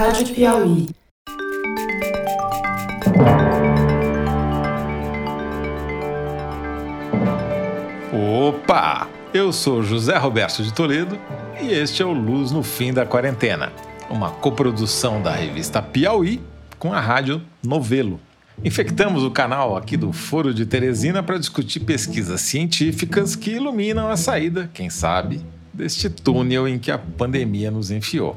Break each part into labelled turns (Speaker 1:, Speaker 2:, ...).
Speaker 1: Rádio Piauí.
Speaker 2: Opa! Eu sou José Roberto de Toledo e este é o Luz no Fim da Quarentena, uma coprodução da revista Piauí com a rádio Novelo. Infectamos o canal aqui do Foro de Teresina para discutir pesquisas científicas que iluminam a saída, quem sabe, deste túnel em que a pandemia nos enfiou.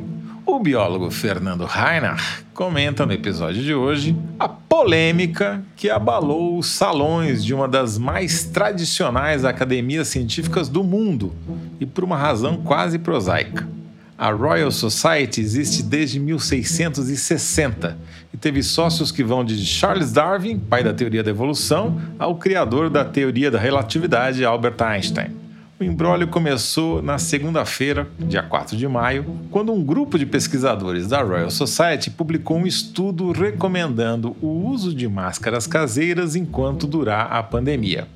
Speaker 2: O biólogo Fernando Reinach comenta no episódio de hoje a polêmica que abalou os salões de uma das mais tradicionais academias científicas do mundo e por uma razão quase prosaica. A Royal Society existe desde 1660 e teve sócios que vão de Charles Darwin, pai da teoria da evolução, ao criador da teoria da relatividade, Albert Einstein. O embrólio começou na segunda-feira, dia 4 de maio, quando um grupo de pesquisadores da Royal Society publicou um estudo recomendando o uso de máscaras caseiras enquanto durar a pandemia.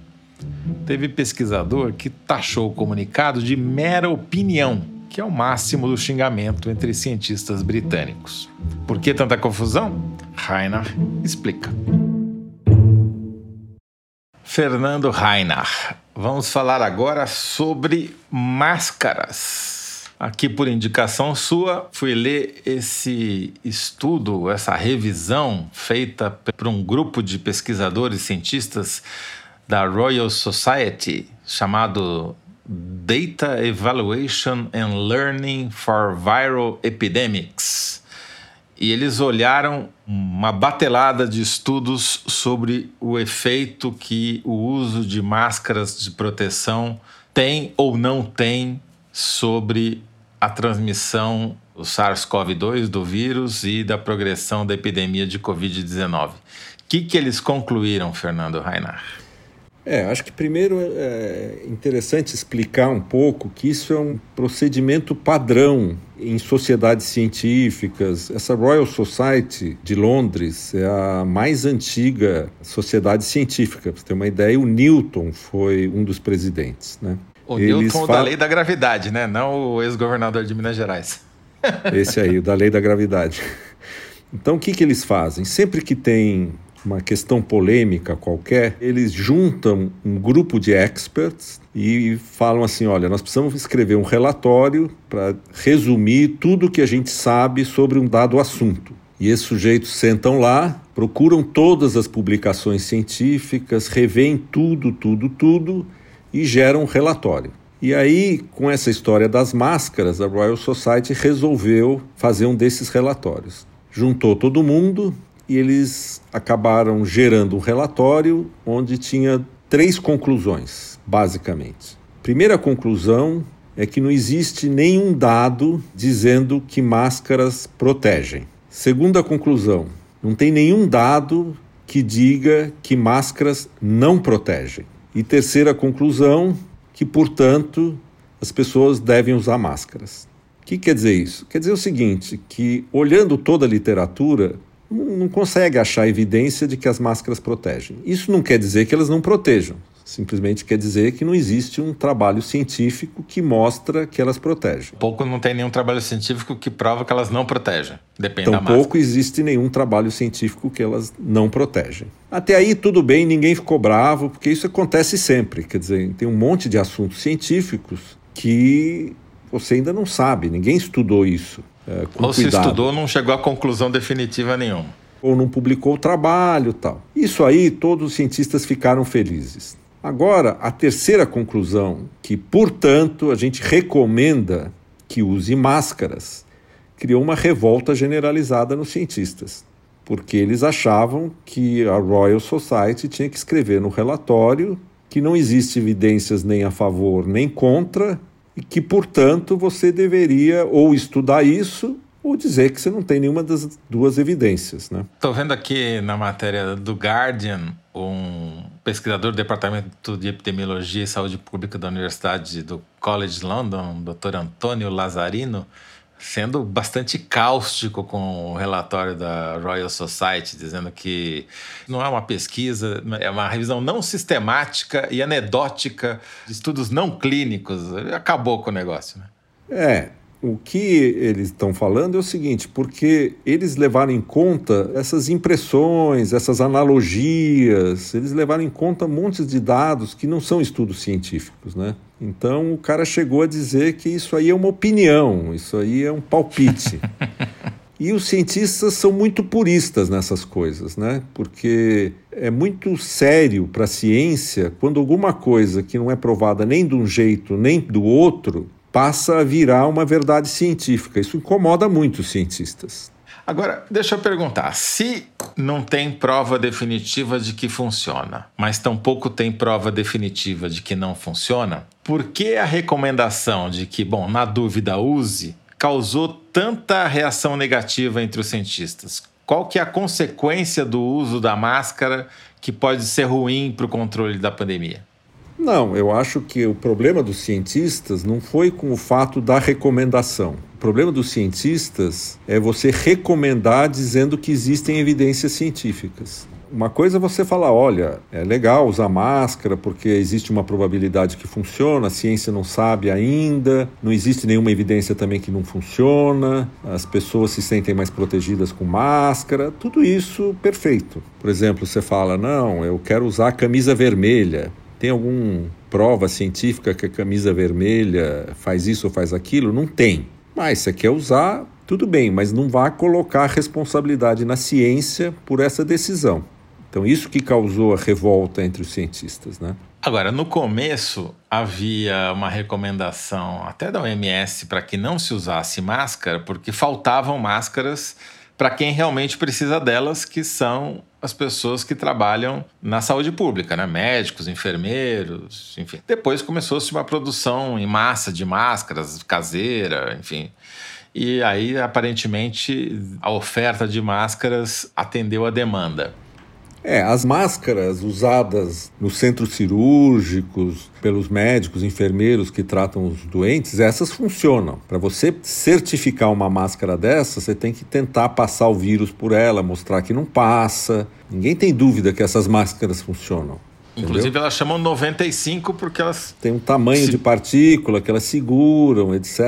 Speaker 2: Teve pesquisador que taxou o comunicado de mera opinião, que é o máximo do xingamento entre cientistas britânicos. Por que tanta confusão? Rainer explica. Fernando Reinach. Vamos falar agora sobre máscaras. Aqui, por indicação sua, fui ler esse estudo, essa revisão feita por um grupo de pesquisadores cientistas da Royal Society, chamado Data Evaluation and Learning for Viral Epidemics e eles olharam uma batelada de estudos sobre o efeito que o uso de máscaras de proteção tem ou não tem sobre a transmissão do SARS-CoV-2 do vírus e da progressão da epidemia de Covid-19. O que, que eles concluíram, Fernando Reinhardt?
Speaker 3: É, acho que primeiro é interessante explicar um pouco que isso é um procedimento padrão em sociedades científicas. Essa Royal Society de Londres é a mais antiga sociedade científica. Para você ter uma ideia, o Newton foi um dos presidentes. Né?
Speaker 2: O Eles Newton da lei da gravidade, né? não o ex-governador de Minas Gerais.
Speaker 3: Esse aí, o da lei da gravidade. Então, o que, que eles fazem? Sempre que tem uma questão polêmica qualquer, eles juntam um grupo de experts e falam assim: olha, nós precisamos escrever um relatório para resumir tudo que a gente sabe sobre um dado assunto. E esses sujeitos sentam lá, procuram todas as publicações científicas, revêem tudo, tudo, tudo e geram um relatório. E aí, com essa história das máscaras, a Royal Society resolveu fazer um desses relatórios. Juntou todo mundo, e eles acabaram gerando um relatório onde tinha três conclusões, basicamente. Primeira conclusão é que não existe nenhum dado dizendo que máscaras protegem. Segunda conclusão, não tem nenhum dado que diga que máscaras não protegem. E terceira conclusão, que portanto as pessoas devem usar máscaras. O que quer dizer isso? Quer dizer o seguinte, que olhando toda a literatura, não consegue achar evidência de que as máscaras protegem. Isso não quer dizer que elas não protejam, simplesmente quer dizer que não existe um trabalho científico que mostra que elas protegem.
Speaker 2: Pouco não tem nenhum trabalho científico que prova que elas não protegem, depende
Speaker 3: da máscara. pouco existe nenhum trabalho científico que elas não protegem. Até aí tudo bem, ninguém ficou bravo, porque isso acontece sempre, quer dizer, tem um monte de assuntos científicos que você ainda não sabe, ninguém estudou isso.
Speaker 2: É, Ou se estudou, não chegou a conclusão definitiva nenhuma.
Speaker 3: Ou não publicou o trabalho tal. Isso aí, todos os cientistas ficaram felizes. Agora, a terceira conclusão, que, portanto, a gente recomenda que use máscaras, criou uma revolta generalizada nos cientistas, porque eles achavam que a Royal Society tinha que escrever no relatório que não existe evidências nem a favor nem contra e que, portanto, você deveria ou estudar isso ou dizer que você não tem nenhuma das duas evidências.
Speaker 2: Estou né? vendo aqui na matéria do Guardian um pesquisador do Departamento de Epidemiologia e Saúde Pública da Universidade do College London, Dr. Antônio Lazarino, sendo bastante cáustico com o relatório da Royal Society, dizendo que não é uma pesquisa, é uma revisão não sistemática e anedótica de estudos não clínicos. Acabou com o negócio, né?
Speaker 3: É, O que eles estão falando é o seguinte, porque eles levaram em conta essas impressões, essas analogias, eles levaram em conta montes de dados que não são estudos científicos, né? Então o cara chegou a dizer que isso aí é uma opinião, isso aí é um palpite. E os cientistas são muito puristas nessas coisas, né? Porque é muito sério para a ciência quando alguma coisa que não é provada nem de um jeito nem do outro passa a virar uma verdade científica. Isso incomoda muito os cientistas.
Speaker 2: Agora, deixa eu perguntar: se não tem prova definitiva de que funciona, mas tampouco tem prova definitiva de que não funciona, por que a recomendação de que, bom, na dúvida use, causou tanta reação negativa entre os cientistas? Qual que é a consequência do uso da máscara que pode ser ruim para o controle da pandemia?
Speaker 3: Não, eu acho que o problema dos cientistas não foi com o fato da recomendação. O problema dos cientistas é você recomendar dizendo que existem evidências científicas. Uma coisa é você falar, olha, é legal usar máscara porque existe uma probabilidade que funciona, a ciência não sabe ainda, não existe nenhuma evidência também que não funciona, as pessoas se sentem mais protegidas com máscara, tudo isso perfeito. Por exemplo, você fala, não, eu quero usar camisa vermelha. Tem alguma prova científica que a camisa vermelha faz isso ou faz aquilo? Não tem. Mas você quer usar, tudo bem, mas não vá colocar responsabilidade na ciência por essa decisão. Então, isso que causou a revolta entre os cientistas, né?
Speaker 2: Agora, no começo havia uma recomendação até da OMS para que não se usasse máscara, porque faltavam máscaras para quem realmente precisa delas, que são as pessoas que trabalham na saúde pública, né? médicos, enfermeiros, enfim. Depois começou-se uma produção em massa de máscaras caseira, enfim. E aí, aparentemente, a oferta de máscaras atendeu a demanda.
Speaker 3: É, as máscaras usadas nos centros cirúrgicos, pelos médicos, enfermeiros que tratam os doentes, essas funcionam. Para você certificar uma máscara dessa, você tem que tentar passar o vírus por ela, mostrar que não passa. Ninguém tem dúvida que essas máscaras funcionam.
Speaker 2: Inclusive entendeu? elas chamam 95 porque elas
Speaker 3: têm um tamanho Se... de partícula que elas seguram, etc,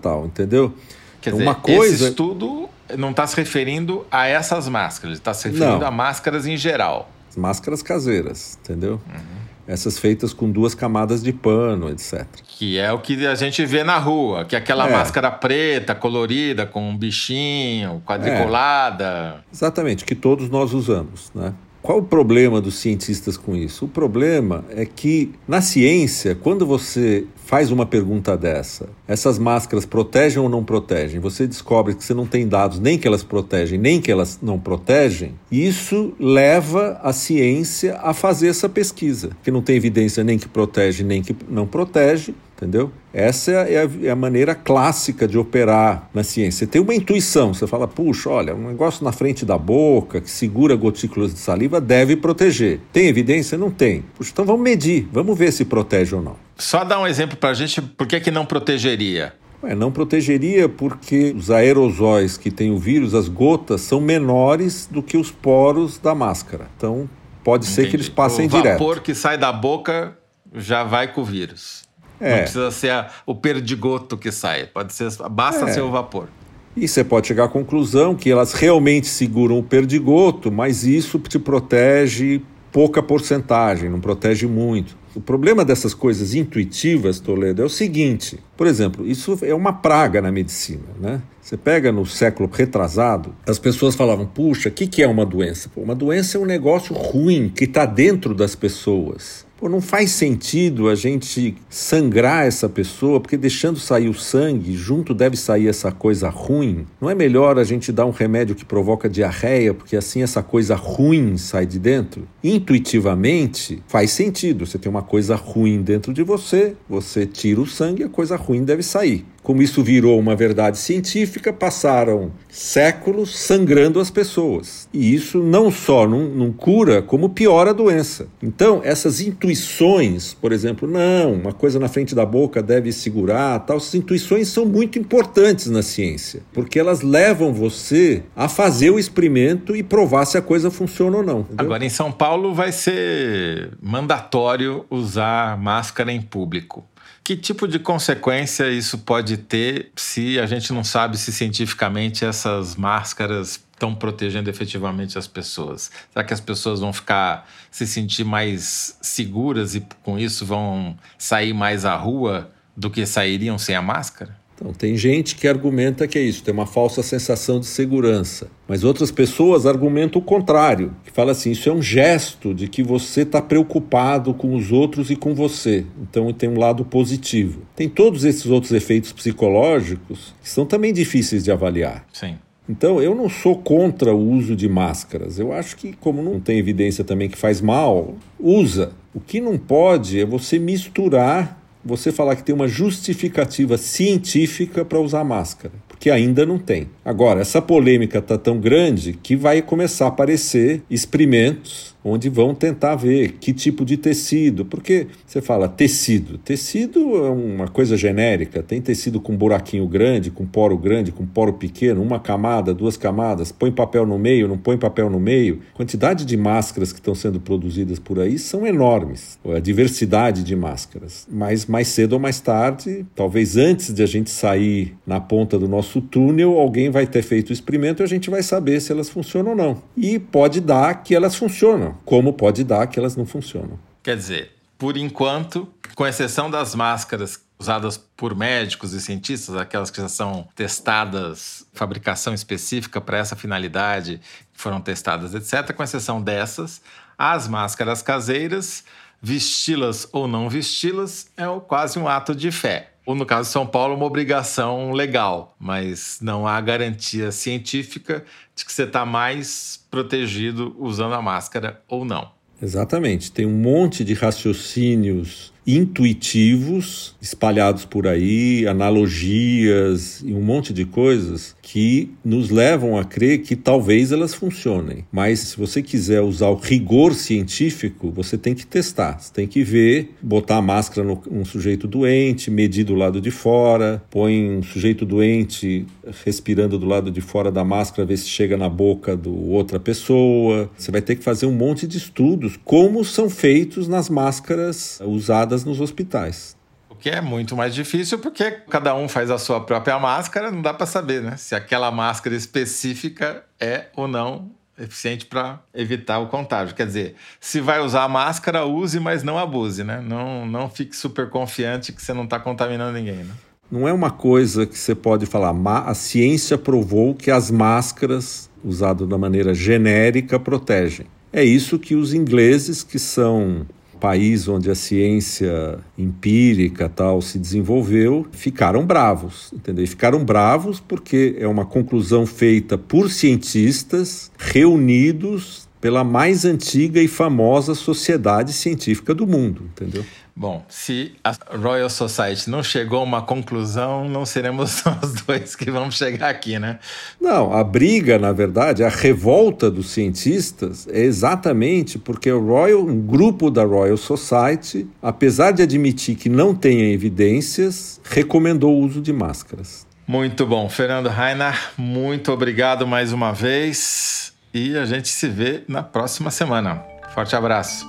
Speaker 3: tal, entendeu?
Speaker 2: Quer então, dizer, uma coisa esse estudo não está se referindo a essas máscaras, está se referindo não. a máscaras em geral.
Speaker 3: As máscaras caseiras, entendeu? Uhum. Essas feitas com duas camadas de pano, etc.
Speaker 2: Que é o que a gente vê na rua, que é aquela é. máscara preta, colorida, com um bichinho, quadriculada.
Speaker 3: É. Exatamente, que todos nós usamos, né? Qual o problema dos cientistas com isso? O problema é que na ciência, quando você faz uma pergunta dessa, essas máscaras protegem ou não protegem? Você descobre que você não tem dados nem que elas protegem, nem que elas não protegem. Isso leva a ciência a fazer essa pesquisa, que não tem evidência nem que protege, nem que não protege entendeu? Essa é a, é a, maneira clássica de operar na ciência. Você tem uma intuição, você fala, puxa, olha, um negócio na frente da boca que segura gotículas de saliva deve proteger. Tem evidência? Não tem. Puxa, então vamos medir, vamos ver se protege ou não.
Speaker 2: Só dar um exemplo para a gente, por que, que não protegeria?
Speaker 3: Ué, não protegeria porque os aerosóis que tem o vírus, as gotas, são menores do que os poros da máscara. Então, pode Entendi. ser que eles passem direto.
Speaker 2: O vapor que sai da boca já vai com o vírus. É. Não precisa ser a, o perdigoto que sai, pode ser, basta é. ser o vapor.
Speaker 3: E você pode chegar à conclusão que elas realmente seguram o perdigoto, mas isso te protege pouca porcentagem, não protege muito. O problema dessas coisas intuitivas, Toledo, é o seguinte: por exemplo, isso é uma praga na medicina, né? Você pega no século retrasado, as pessoas falavam: puxa, o que, que é uma doença? Pô, uma doença é um negócio ruim que está dentro das pessoas. Pô, não faz sentido a gente sangrar essa pessoa, porque deixando sair o sangue, junto deve sair essa coisa ruim. Não é melhor a gente dar um remédio que provoca diarreia, porque assim essa coisa ruim sai de dentro? Intuitivamente, faz sentido. Você tem uma coisa ruim dentro de você, você tira o sangue, a coisa ruim deve sair. Como isso virou uma verdade científica, passaram séculos sangrando as pessoas. E isso não só não, não, cura, como piora a doença. Então, essas intuições, por exemplo, não, uma coisa na frente da boca deve segurar, tal, essas intuições são muito importantes na ciência, porque elas levam você a fazer o experimento e provar se a coisa funciona ou não.
Speaker 2: Entendeu? Agora, em São Paulo vai ser mandatório usar máscara em público. Que tipo de consequência isso pode ter se a gente não sabe se cientificamente essas máscaras estão protegendo efetivamente as pessoas? Será que as pessoas vão ficar se sentir mais seguras e com isso vão sair mais à rua do que sairiam sem a máscara?
Speaker 3: Então, tem gente que argumenta que é isso, tem uma falsa sensação de segurança. Mas outras pessoas argumentam o contrário, que fala assim: isso é um gesto de que você está preocupado com os outros e com você. Então tem um lado positivo. Tem todos esses outros efeitos psicológicos que são também difíceis de avaliar.
Speaker 2: Sim.
Speaker 3: Então, eu não sou contra o uso de máscaras. Eu acho que, como não tem evidência também que faz mal, usa. O que não pode é você misturar, você falar que tem uma justificativa científica para usar máscara, porque ainda não tem. Agora, essa polêmica está tão grande que vai começar a aparecer experimentos onde vão tentar ver que tipo de tecido, porque você fala tecido, tecido é uma coisa genérica, tem tecido com buraquinho grande, com poro grande, com poro pequeno, uma camada, duas camadas, põe papel no meio, não põe papel no meio. A quantidade de máscaras que estão sendo produzidas por aí são enormes, a diversidade de máscaras. Mas mais cedo ou mais tarde, talvez antes de a gente sair na ponta do nosso túnel, alguém vai ter feito o experimento e a gente vai saber se elas funcionam ou não. E pode dar que elas funcionam como pode dar que elas não funcionam.
Speaker 2: Quer dizer, por enquanto, com exceção das máscaras usadas por médicos e cientistas, aquelas que já são testadas, fabricação específica para essa finalidade, foram testadas, etc., com exceção dessas, as máscaras caseiras, vesti-las ou não vesti-las, é quase um ato de fé. Ou, no caso de São Paulo, uma obrigação legal, mas não há garantia científica de que você está mais protegido usando a máscara ou não.
Speaker 3: Exatamente. Tem um monte de raciocínios intuitivos espalhados por aí, analogias e um monte de coisas que nos levam a crer que talvez elas funcionem. Mas se você quiser usar o rigor científico, você tem que testar, você tem que ver, botar a máscara num sujeito doente, medir do lado de fora, põe um sujeito doente respirando do lado de fora da máscara, ver se chega na boca do outra pessoa. Você vai ter que fazer um monte de estudos como são feitos nas máscaras usadas nos hospitais.
Speaker 2: O que é muito mais difícil porque cada um faz a sua própria máscara, não dá para saber, né? Se aquela máscara específica é ou não eficiente para evitar o contágio. Quer dizer, se vai usar a máscara, use, mas não abuse, né? Não, não fique super confiante que você não está contaminando ninguém, né?
Speaker 3: Não é uma coisa que você pode falar, a ciência provou que as máscaras, usadas da maneira genérica, protegem. É isso que os ingleses, que são país onde a ciência empírica tal se desenvolveu, ficaram bravos, entendeu? E ficaram bravos porque é uma conclusão feita por cientistas reunidos pela mais antiga e famosa sociedade científica do mundo, entendeu?
Speaker 2: Bom, se a Royal Society não chegou a uma conclusão, não seremos nós dois que vamos chegar aqui, né?
Speaker 3: Não, a briga, na verdade, a revolta dos cientistas é exatamente porque o Royal, um grupo da Royal Society, apesar de admitir que não tenha evidências, recomendou o uso de máscaras.
Speaker 2: Muito bom, Fernando Rainer, muito obrigado mais uma vez e a gente se vê na próxima semana. Forte abraço.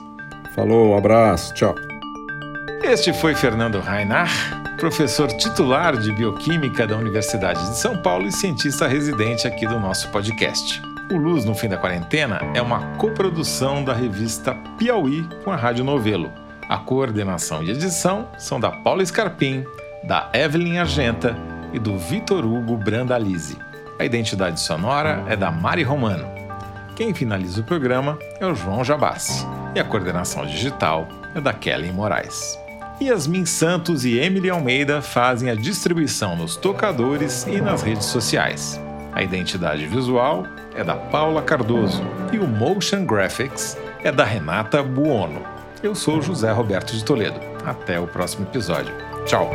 Speaker 3: Falou, um abraço, tchau.
Speaker 2: Este foi Fernando Rainar, professor titular de Bioquímica da Universidade de São Paulo e cientista residente aqui do nosso podcast. O Luz no Fim da Quarentena é uma coprodução da revista Piauí com a Rádio Novelo. A coordenação e edição são da Paula Scarpim, da Evelyn Argenta e do Vitor Hugo Brandalize. A identidade sonora é da Mari Romano. Quem finaliza o programa é o João Jabassi e a coordenação digital é da Kelly Moraes. Yasmin Santos e Emily Almeida fazem a distribuição nos tocadores e nas redes sociais. A identidade visual é da Paula Cardoso e o Motion Graphics é da Renata Buono. Eu sou José Roberto de Toledo. Até o próximo episódio. Tchau!